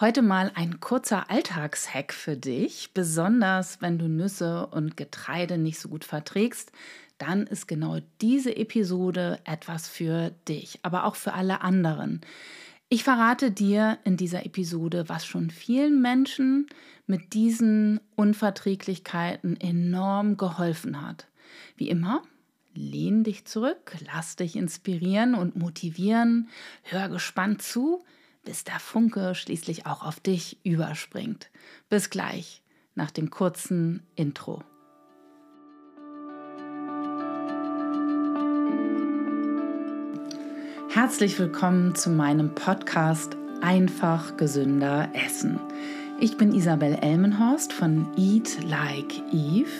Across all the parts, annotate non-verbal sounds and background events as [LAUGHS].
Heute mal ein kurzer Alltagshack für dich, besonders wenn du Nüsse und Getreide nicht so gut verträgst, dann ist genau diese Episode etwas für dich, aber auch für alle anderen. Ich verrate dir in dieser Episode, was schon vielen Menschen mit diesen Unverträglichkeiten enorm geholfen hat. Wie immer, lehn dich zurück, lass dich inspirieren und motivieren, hör gespannt zu, bis der Funke schließlich auch auf dich überspringt. Bis gleich nach dem kurzen Intro. Herzlich willkommen zu meinem Podcast Einfach gesünder Essen. Ich bin Isabel Elmenhorst von Eat Like Eve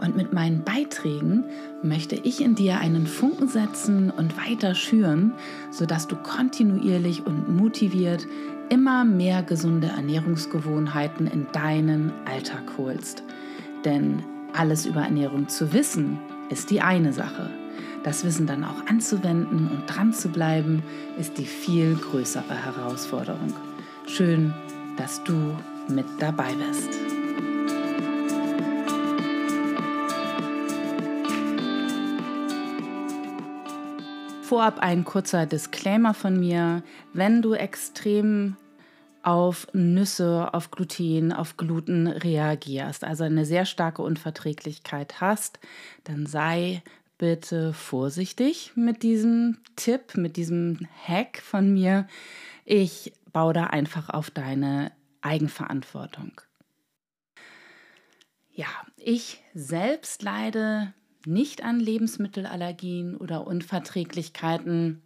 und mit meinen Beiträgen möchte ich in dir einen Funken setzen und weiter schüren, sodass du kontinuierlich und motiviert immer mehr gesunde Ernährungsgewohnheiten in deinen Alltag holst. Denn alles über Ernährung zu wissen, ist die eine Sache das Wissen dann auch anzuwenden und dran zu bleiben, ist die viel größere Herausforderung. Schön, dass du mit dabei bist. Vorab ein kurzer Disclaimer von mir. Wenn du extrem auf Nüsse, auf Gluten, auf Gluten reagierst, also eine sehr starke Unverträglichkeit hast, dann sei bitte vorsichtig mit diesem Tipp, mit diesem Hack von mir. Ich baue da einfach auf deine Eigenverantwortung. Ja, ich selbst leide nicht an Lebensmittelallergien oder Unverträglichkeiten.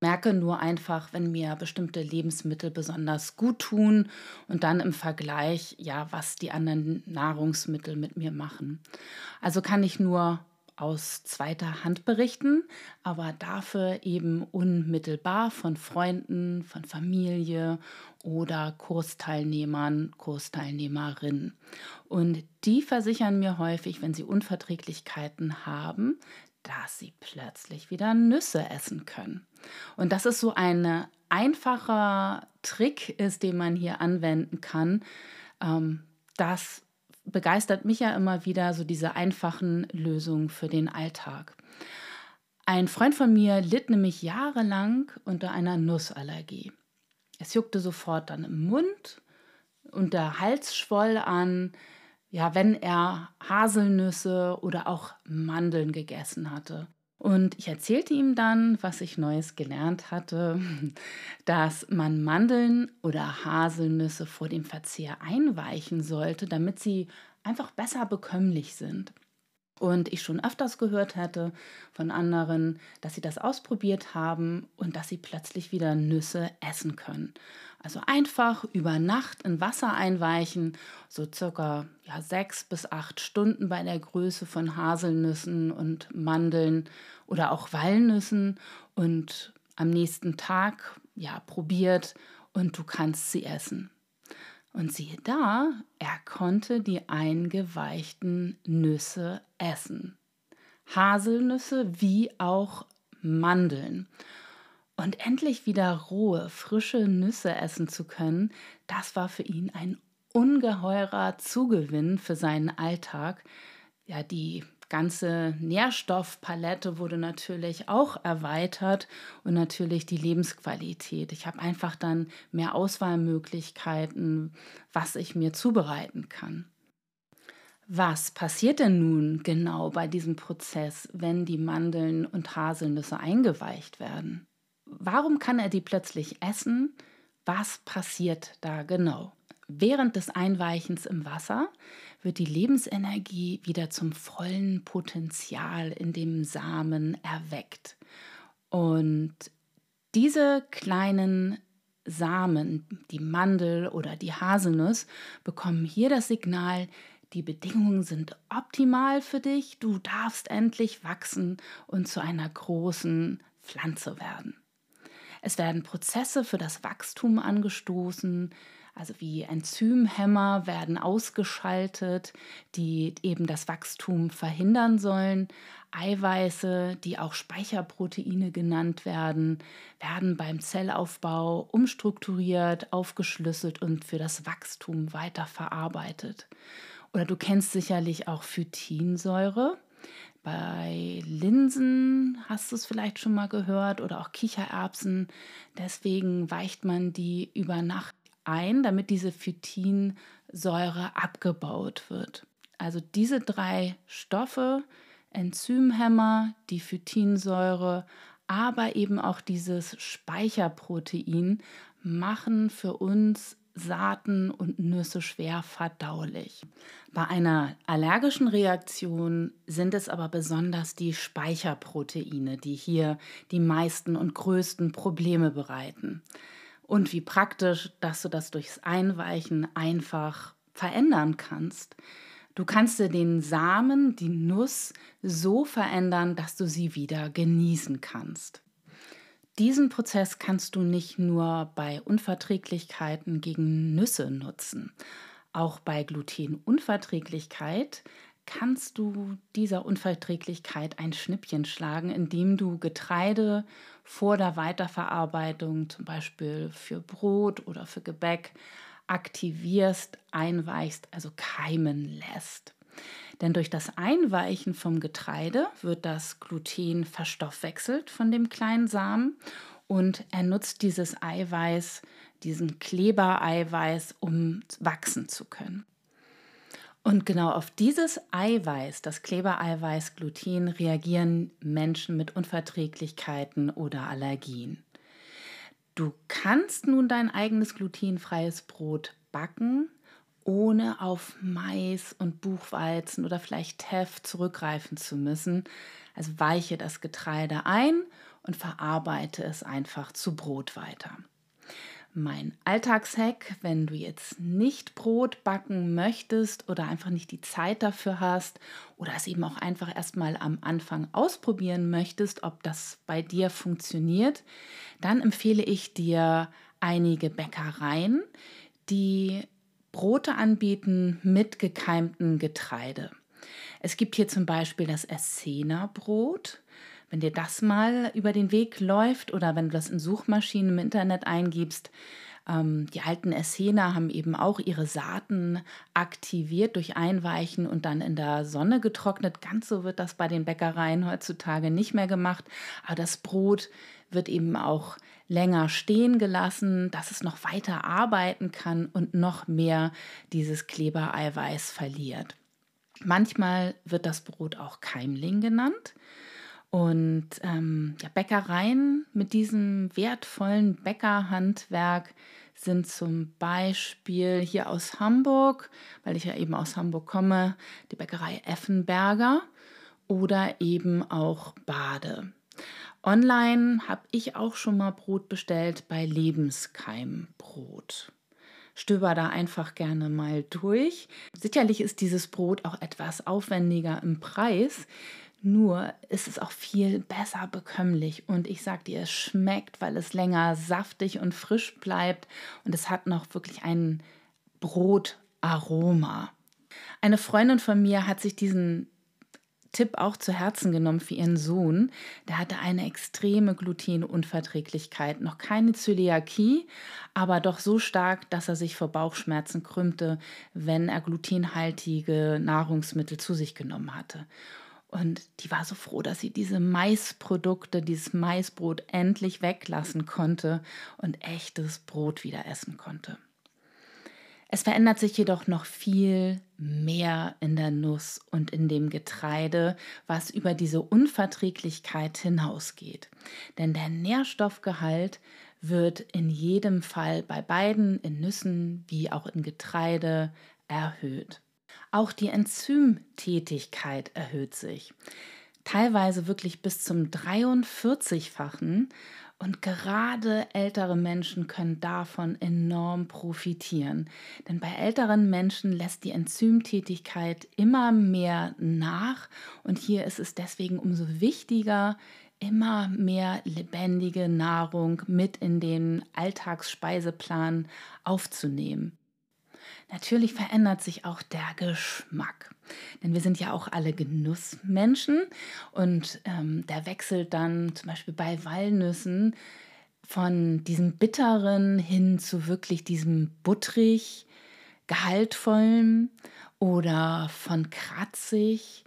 Merke nur einfach, wenn mir bestimmte Lebensmittel besonders gut tun und dann im Vergleich, ja, was die anderen Nahrungsmittel mit mir machen. Also kann ich nur aus zweiter Hand berichten, aber dafür eben unmittelbar von Freunden, von Familie oder Kursteilnehmern, Kursteilnehmerinnen. Und die versichern mir häufig, wenn sie Unverträglichkeiten haben, dass sie plötzlich wieder Nüsse essen können. Und das ist so ein einfacher Trick ist, den man hier anwenden kann, ähm, das begeistert mich ja immer wieder so diese einfachen Lösungen für den Alltag. Ein Freund von mir litt nämlich jahrelang unter einer Nussallergie. Es juckte sofort dann im Mund und der Hals schwoll an, ja, wenn er Haselnüsse oder auch Mandeln gegessen hatte. Und ich erzählte ihm dann, was ich Neues gelernt hatte, [LAUGHS] dass man Mandeln oder Haselnüsse vor dem Verzehr einweichen sollte, damit sie einfach besser bekömmlich sind. Und ich schon öfters gehört hätte von anderen, dass sie das ausprobiert haben und dass sie plötzlich wieder Nüsse essen können. Also einfach über Nacht in Wasser einweichen, so circa ja, sechs bis acht Stunden bei der Größe von Haselnüssen und Mandeln oder auch Walnüssen und am nächsten Tag ja probiert und du kannst sie essen. Und siehe da, er konnte die eingeweichten Nüsse essen. Haselnüsse wie auch Mandeln. Und endlich wieder rohe, frische Nüsse essen zu können, das war für ihn ein ungeheurer Zugewinn für seinen Alltag. Ja, die ganze Nährstoffpalette wurde natürlich auch erweitert und natürlich die Lebensqualität. Ich habe einfach dann mehr Auswahlmöglichkeiten, was ich mir zubereiten kann. Was passiert denn nun genau bei diesem Prozess, wenn die Mandeln und Haselnüsse eingeweicht werden? Warum kann er die plötzlich essen? Was passiert da genau? Während des Einweichens im Wasser wird die Lebensenergie wieder zum vollen Potenzial in dem Samen erweckt. Und diese kleinen Samen, die Mandel oder die Haselnuss, bekommen hier das Signal, die Bedingungen sind optimal für dich, du darfst endlich wachsen und zu einer großen Pflanze werden. Es werden Prozesse für das Wachstum angestoßen, also wie Enzymhämmer werden ausgeschaltet, die eben das Wachstum verhindern sollen. Eiweiße, die auch Speicherproteine genannt werden, werden beim Zellaufbau umstrukturiert, aufgeschlüsselt und für das Wachstum weiterverarbeitet. Oder du kennst sicherlich auch Phytinsäure. Bei Linsen hast du es vielleicht schon mal gehört oder auch Kichererbsen. Deswegen weicht man die über Nacht ein, damit diese Phytinsäure abgebaut wird. Also diese drei Stoffe, Enzymhemmer, die Phytinsäure, aber eben auch dieses Speicherprotein machen für uns Saaten und Nüsse schwer verdaulich. Bei einer allergischen Reaktion sind es aber besonders die Speicherproteine, die hier die meisten und größten Probleme bereiten. Und wie praktisch, dass du das durchs Einweichen einfach verändern kannst. Du kannst dir den Samen, die Nuss, so verändern, dass du sie wieder genießen kannst. Diesen Prozess kannst du nicht nur bei Unverträglichkeiten gegen Nüsse nutzen. Auch bei Glutenunverträglichkeit kannst du dieser Unverträglichkeit ein Schnippchen schlagen, indem du Getreide vor der Weiterverarbeitung, zum Beispiel für Brot oder für Gebäck, aktivierst, einweichst, also keimen lässt. Denn durch das Einweichen vom Getreide wird das Gluten verstoffwechselt von dem kleinen Samen und er nutzt dieses Eiweiß, diesen Klebereiweiß, um wachsen zu können. Und genau auf dieses Eiweiß, das Klebereiweiß Gluten, reagieren Menschen mit Unverträglichkeiten oder Allergien. Du kannst nun dein eigenes glutenfreies Brot backen, ohne auf Mais und Buchweizen oder vielleicht Teff zurückgreifen zu müssen. Also weiche das Getreide ein und verarbeite es einfach zu Brot weiter mein Alltagshack, wenn du jetzt nicht Brot backen möchtest oder einfach nicht die Zeit dafür hast oder es eben auch einfach erstmal am Anfang ausprobieren möchtest, ob das bei dir funktioniert, dann empfehle ich dir einige Bäckereien, die Brote anbieten mit gekeimtem Getreide. Es gibt hier zum Beispiel das Essener-Brot. Wenn dir das mal über den Weg läuft oder wenn du das in Suchmaschinen im Internet eingibst, ähm, die alten Essener haben eben auch ihre Saaten aktiviert durch Einweichen und dann in der Sonne getrocknet. Ganz so wird das bei den Bäckereien heutzutage nicht mehr gemacht. Aber das Brot wird eben auch länger stehen gelassen, dass es noch weiter arbeiten kann und noch mehr dieses Klebereiweiß verliert. Manchmal wird das Brot auch Keimling genannt. Und ähm, ja, Bäckereien mit diesem wertvollen Bäckerhandwerk sind zum Beispiel hier aus Hamburg, weil ich ja eben aus Hamburg komme, die Bäckerei Effenberger oder eben auch Bade. Online habe ich auch schon mal Brot bestellt bei Lebenskeimbrot. Stöber da einfach gerne mal durch. Sicherlich ist dieses Brot auch etwas aufwendiger im Preis. Nur ist es auch viel besser bekömmlich und ich sag dir, es schmeckt, weil es länger saftig und frisch bleibt und es hat noch wirklich ein Brotaroma. Eine Freundin von mir hat sich diesen Tipp auch zu Herzen genommen für ihren Sohn. Der hatte eine extreme Glutenunverträglichkeit, noch keine Zöliakie, aber doch so stark, dass er sich vor Bauchschmerzen krümmte, wenn er glutenhaltige Nahrungsmittel zu sich genommen hatte. Und die war so froh, dass sie diese Maisprodukte, dieses Maisbrot endlich weglassen konnte und echtes Brot wieder essen konnte. Es verändert sich jedoch noch viel mehr in der Nuss und in dem Getreide, was über diese Unverträglichkeit hinausgeht. Denn der Nährstoffgehalt wird in jedem Fall bei beiden, in Nüssen wie auch in Getreide, erhöht. Auch die Enzymtätigkeit erhöht sich. Teilweise wirklich bis zum 43-fachen. Und gerade ältere Menschen können davon enorm profitieren. Denn bei älteren Menschen lässt die Enzymtätigkeit immer mehr nach. Und hier ist es deswegen umso wichtiger, immer mehr lebendige Nahrung mit in den Alltagsspeiseplan aufzunehmen. Natürlich verändert sich auch der Geschmack, denn wir sind ja auch alle Genussmenschen und ähm, der wechselt dann zum Beispiel bei Walnüssen von diesem bitteren hin zu wirklich diesem butterig, gehaltvollen oder von kratzig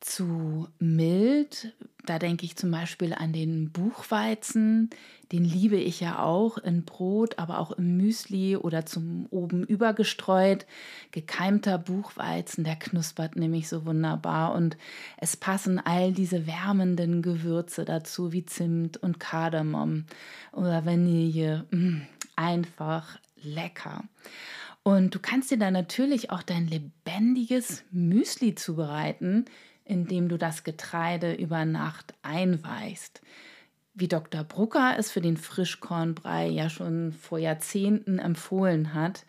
zu mild. Da denke ich zum Beispiel an den Buchweizen. Den liebe ich ja auch in Brot, aber auch im Müsli oder zum oben übergestreut. Gekeimter Buchweizen, der knuspert nämlich so wunderbar. Und es passen all diese wärmenden Gewürze dazu, wie Zimt und Kardamom oder Vanille. Mm, einfach lecker. Und du kannst dir da natürlich auch dein lebendiges Müsli zubereiten indem du das Getreide über Nacht einweichst. Wie Dr. Brucker es für den Frischkornbrei ja schon vor Jahrzehnten empfohlen hat,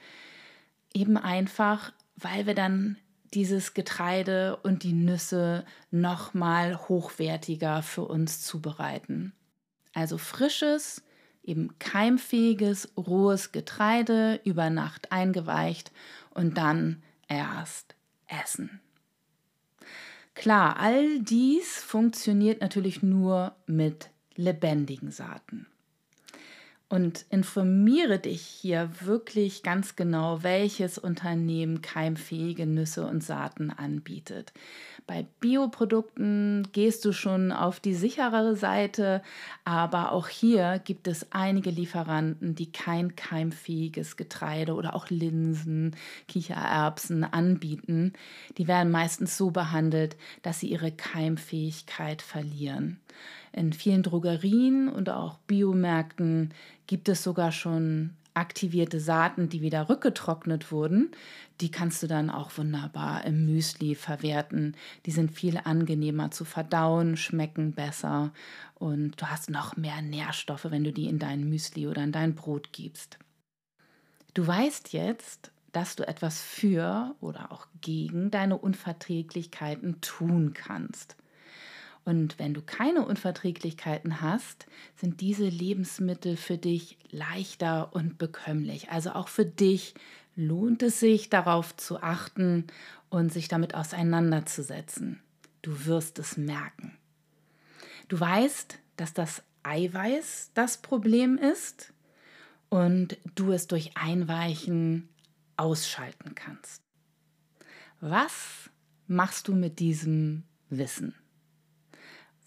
eben einfach, weil wir dann dieses Getreide und die Nüsse noch mal hochwertiger für uns zubereiten. Also frisches, eben keimfähiges, rohes Getreide über Nacht eingeweicht und dann erst essen. Klar, all dies funktioniert natürlich nur mit lebendigen Saaten und informiere dich hier wirklich ganz genau, welches Unternehmen keimfähige Nüsse und Saaten anbietet. Bei Bioprodukten gehst du schon auf die sicherere Seite, aber auch hier gibt es einige Lieferanten, die kein keimfähiges Getreide oder auch Linsen, Kichererbsen anbieten. Die werden meistens so behandelt, dass sie ihre Keimfähigkeit verlieren. In vielen Drogerien und auch Biomärkten gibt es sogar schon aktivierte Saaten, die wieder rückgetrocknet wurden. Die kannst du dann auch wunderbar im Müsli verwerten. Die sind viel angenehmer zu verdauen, schmecken besser und du hast noch mehr Nährstoffe, wenn du die in dein Müsli oder in dein Brot gibst. Du weißt jetzt, dass du etwas für oder auch gegen deine Unverträglichkeiten tun kannst. Und wenn du keine Unverträglichkeiten hast, sind diese Lebensmittel für dich leichter und bekömmlich. Also auch für dich lohnt es sich darauf zu achten und sich damit auseinanderzusetzen. Du wirst es merken. Du weißt, dass das Eiweiß das Problem ist und du es durch Einweichen ausschalten kannst. Was machst du mit diesem Wissen?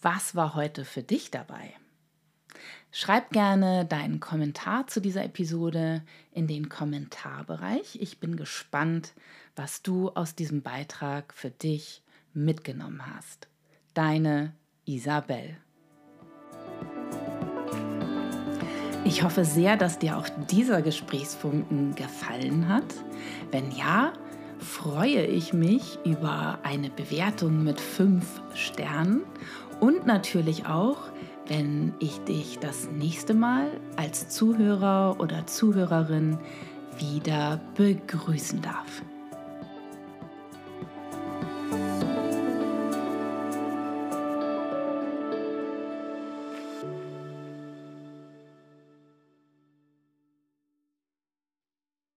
Was war heute für dich dabei? Schreib gerne deinen Kommentar zu dieser Episode in den Kommentarbereich. Ich bin gespannt, was du aus diesem Beitrag für dich mitgenommen hast. Deine Isabel. Ich hoffe sehr, dass dir auch dieser Gesprächsfunken gefallen hat. Wenn ja, freue ich mich über eine Bewertung mit fünf Sternen und natürlich auch, wenn ich dich das nächste Mal als Zuhörer oder Zuhörerin wieder begrüßen darf.